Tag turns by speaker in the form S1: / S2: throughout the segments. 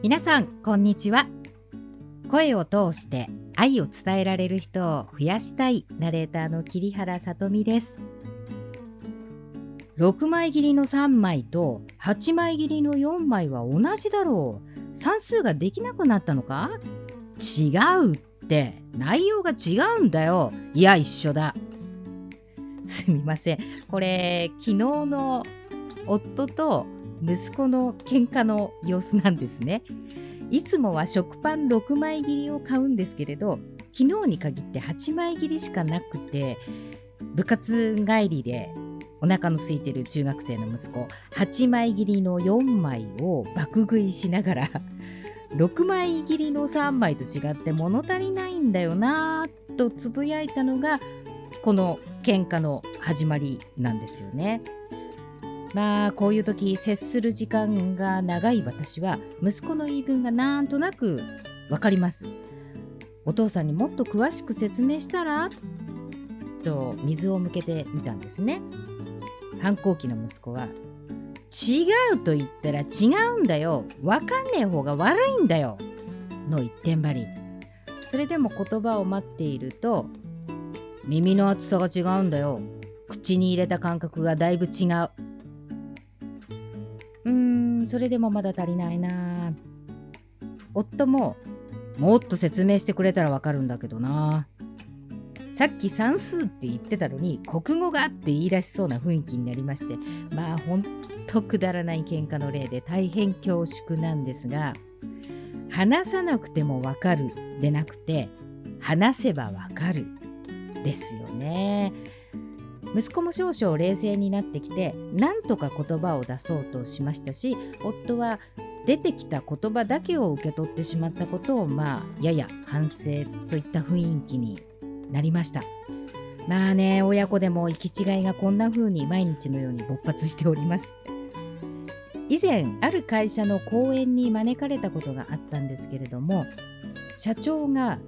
S1: 皆さんこんにちは。声を通して愛を伝えられる人を増やしたいナレーターの桐原さとみです。6枚切りの3枚と8枚切りの4枚は同じだろう。算数ができなくなったのか？違うって。内容が違うんだよ。いや一緒だ。すみません。これ昨日の夫と息子の喧嘩の様子なんですねいつもは食パン6枚切りを買うんですけれど昨日に限って8枚切りしかなくて部活帰りでお腹の空いてる中学生の息子8枚切りの4枚を爆食いしながら 6枚切りの3枚と違って物足りないんだよなぁとつぶやいたのがこの喧嘩の始まりなんですよね。まあこういう時接する時間が長い私は息子の言い分がなんとなくわかります。お父さんにもっと詳しく説明したらと水を向けてみたんですね。反抗期の息子は違うと言ったら違うんだよ。わかんねえ方が悪いんだよ。の一点張り。それでも言葉を待っていると耳の厚さが違うんだよ。口に入れた感覚がだいぶ違う。それでもまだ足りないな。夫も、もっと説明してくれたらわかるんだけどな。さっき算数って言ってたのに国語がって言い出しそうな雰囲気になりましてまあほんとくだらない喧嘩の例で大変恐縮なんですが話さなくてもわかるでなくて話せばわかるですよね。息子も少々冷静になってきて何とか言葉を出そうとしましたし夫は出てきた言葉だけを受け取ってしまったことをまあやや反省といった雰囲気になりました。まあね親子でも行き違いがこんな風に毎日のように勃発しております。以前ある会社の講演に招かれたことがあったんですけれども社長が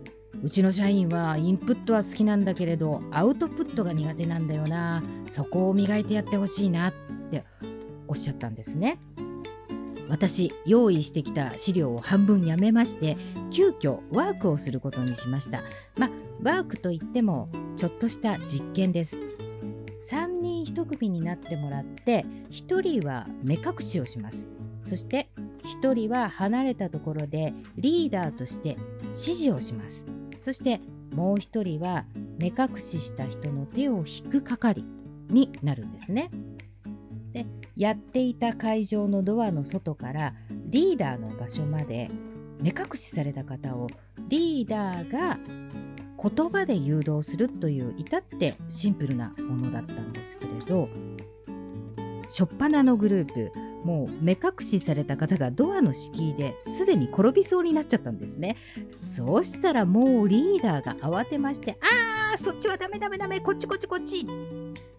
S1: うちの社員はインプットは好きなんだけれどアウトプットが苦手なんだよな。そこを磨いてやってほしいなっておっしゃったんですね。私用意してきた資料を半分やめまして急遽ワークをすることにしました。まあワークといってもちょっとした実験です。3人1組になってもらって1人は目隠しをします。そして1人は離れたところでリーダーとして指示をします。そしてもう1人は目隠しした人の手を引く係になるんですね。でやっていた会場のドアの外からリーダーの場所まで目隠しされた方をリーダーが言葉で誘導するという至ってシンプルなものだったんですけれど初っ端のグループもう目隠しされた方がドアの敷居ですでに転びそうになっちゃったんですね。そうしたらもうリーダーが慌てましてあーそっちはダメダメダメ。こっちこっちこっち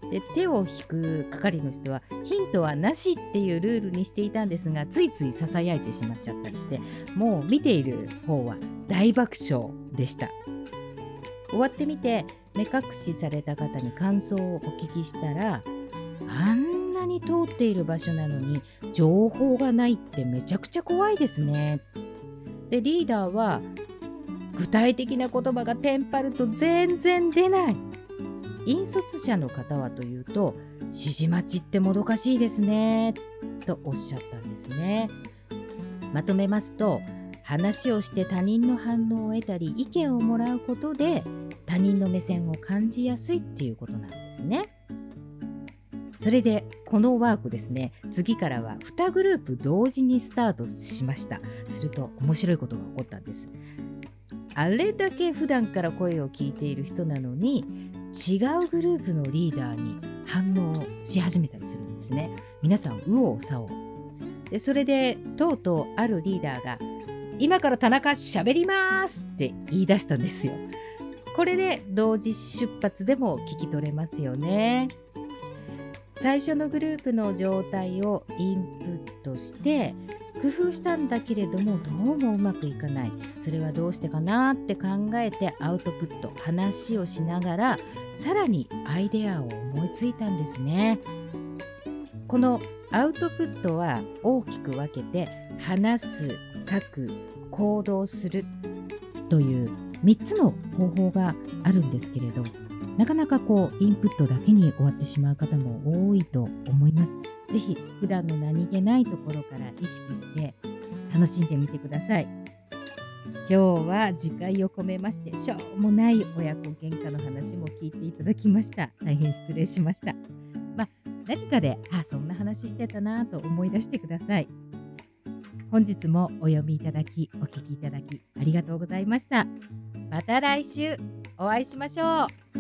S1: で手を引く係の人はヒントはなしっていうルールにしていたんですがついついささやいてしまっちゃったりしてもう見ている方は大爆笑でした。終わってみて目隠しされた方に感想をお聞きしたらあんなに通っている場所なのに情報がないってめちゃくちゃ怖いですね。でリーダーは具体的な言葉がテンパると全然出ない。引率者の方はというと指示待ちってもどかしいですねとおっしゃったんですね。まとめますと話をして他人の反応を得たり意見をもらうことで他人の目線を感じやすいっていうことなんですね。それでこのワークですね次からは2グループ同時にスタートしましたすると面白いことが起こったんですあれだけ普段から声を聞いている人なのに違うグループのリーダーに反応し始めたりするんですね。皆さん、右往左往。でそれで、とうとうあるリーダーが、今から田中喋りますって言い出したんですよ。これで同時出発でも聞き取れますよね。最初のグループの状態をインプットして工夫したんだけれどもどうもうまくいかない。それはどうしてかなって考えてアウトプット話をしながらさらにアイデアを思いついたんですね。このアウトプットは大きく分けて話す書く行動するという3つの方法があるんですけれど。なかなかこうインプットだけに終わってしまう方も多いと思います。ぜひ普段の何気ないところから意識して楽しんでみてください。今日は次回を込めましてしょうもない親子喧嘩の話も聞いていただきました。大変失礼しました。まあ何かであそんな話してたなと思い出してください。本日もお読みいただきお聞きいただきありがとうございました。また来週お会いしましょう。